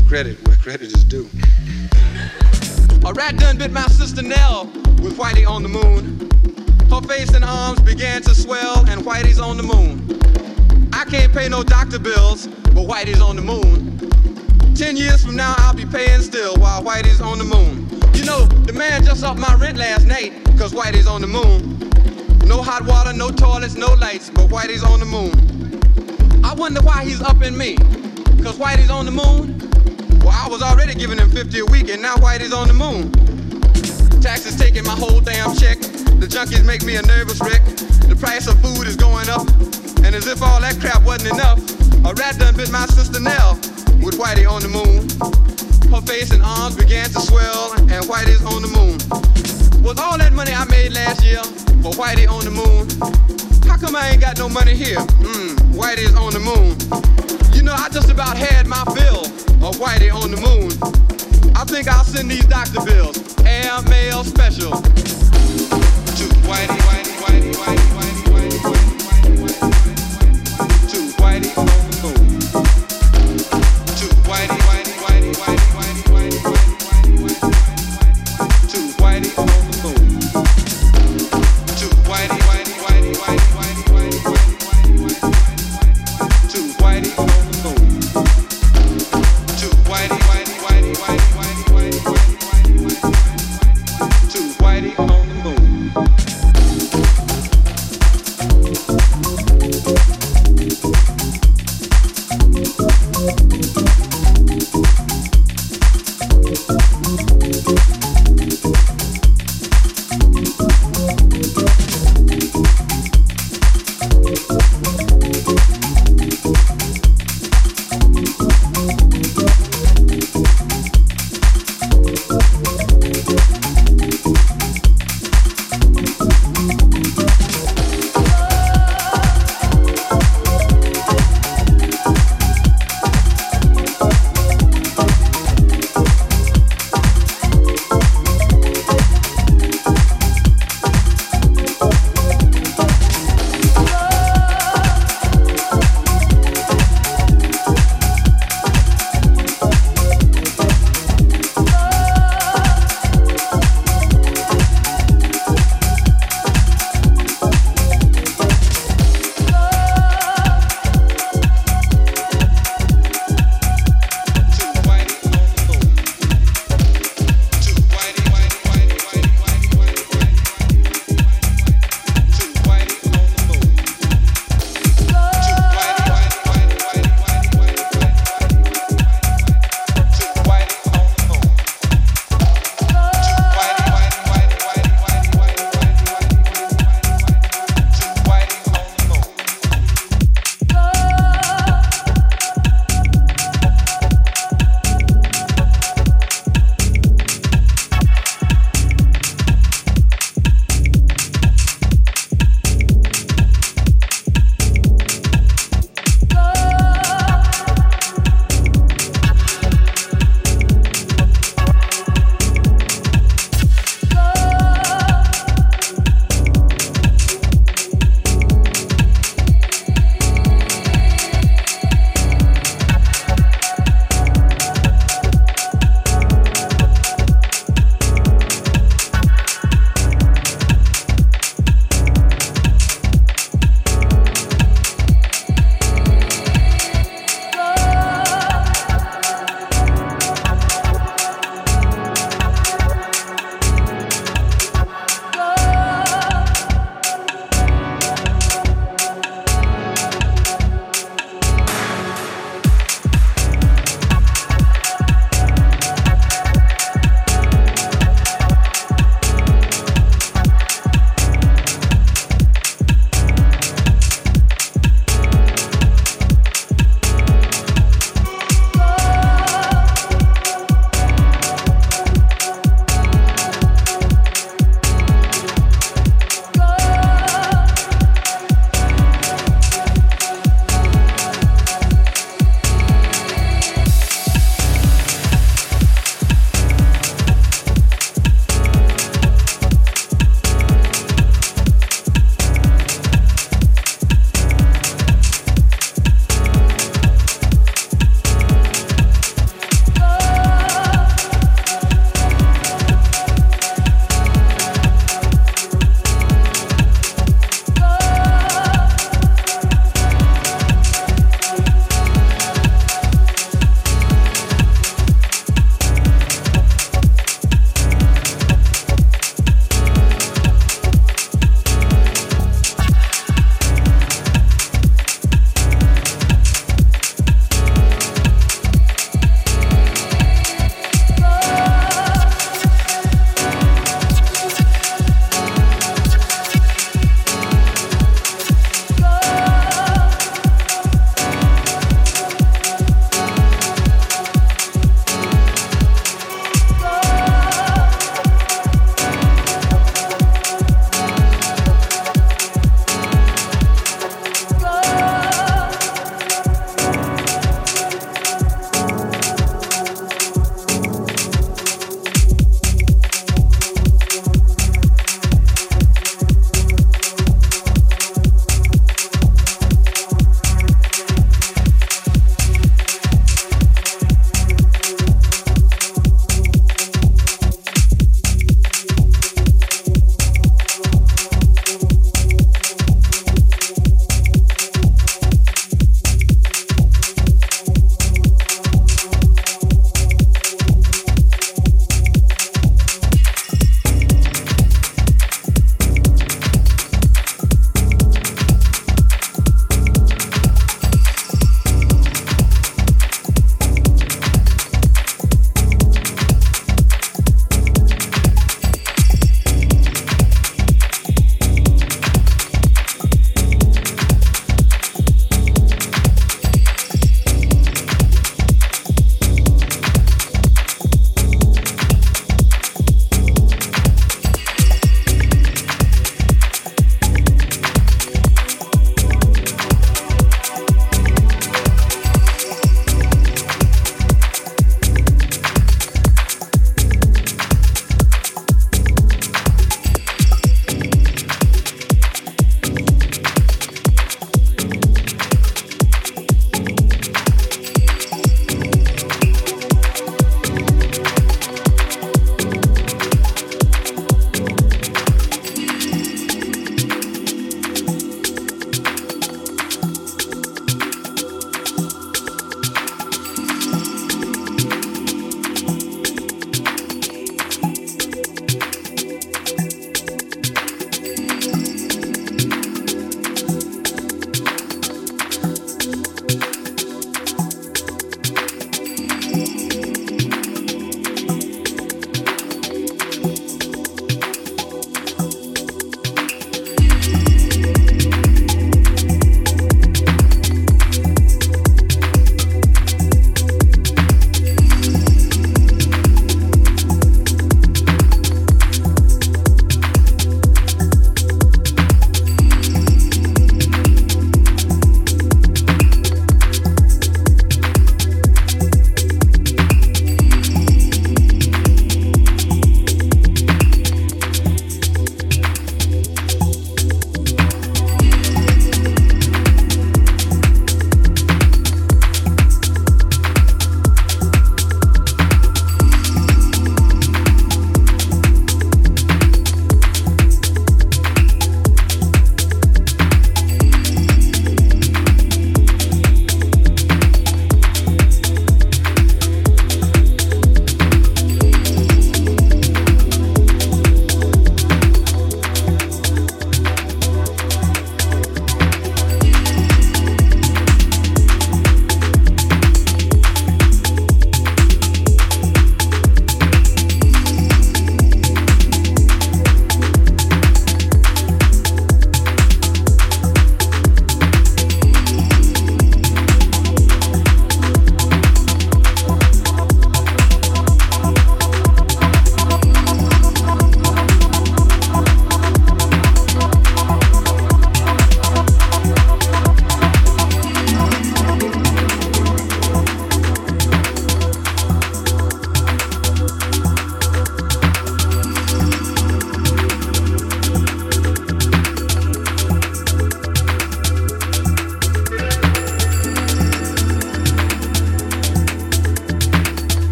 credit where credit is due. A rat done bit my sister Nell with Whitey on the moon. Her face and arms began to swell, and Whitey's on the moon. I can't pay no doctor bills, but Whitey's on the moon. Ten years from now, I'll be paying still while Whitey's on the moon. You know, the man just upped my rent last night, cause Whitey's on the moon. No hot water, no toilets, no lights, but Whitey's on the moon. I wonder why he's upping me, cause Whitey's on the moon. Well, I was already giving him 50 a week, and now Whitey's on the moon. Taxes taking my whole damn check. The junkies make me a nervous wreck. The price of food is going up, and as if all that crap wasn't enough, a rat done bit my sister Nell with Whitey on the moon. Her face and arms began to swell, and Whitey's on the moon. Was all that money I made last year for Whitey on the moon? How come I ain't got no money here? Mmm, Whitey's on the moon. You know, I just about had my fill or Whitey on the moon. I think I'll send these doctor bills, air mail special. To Whitey, Whitey, Whitey, Whitey, Whitey,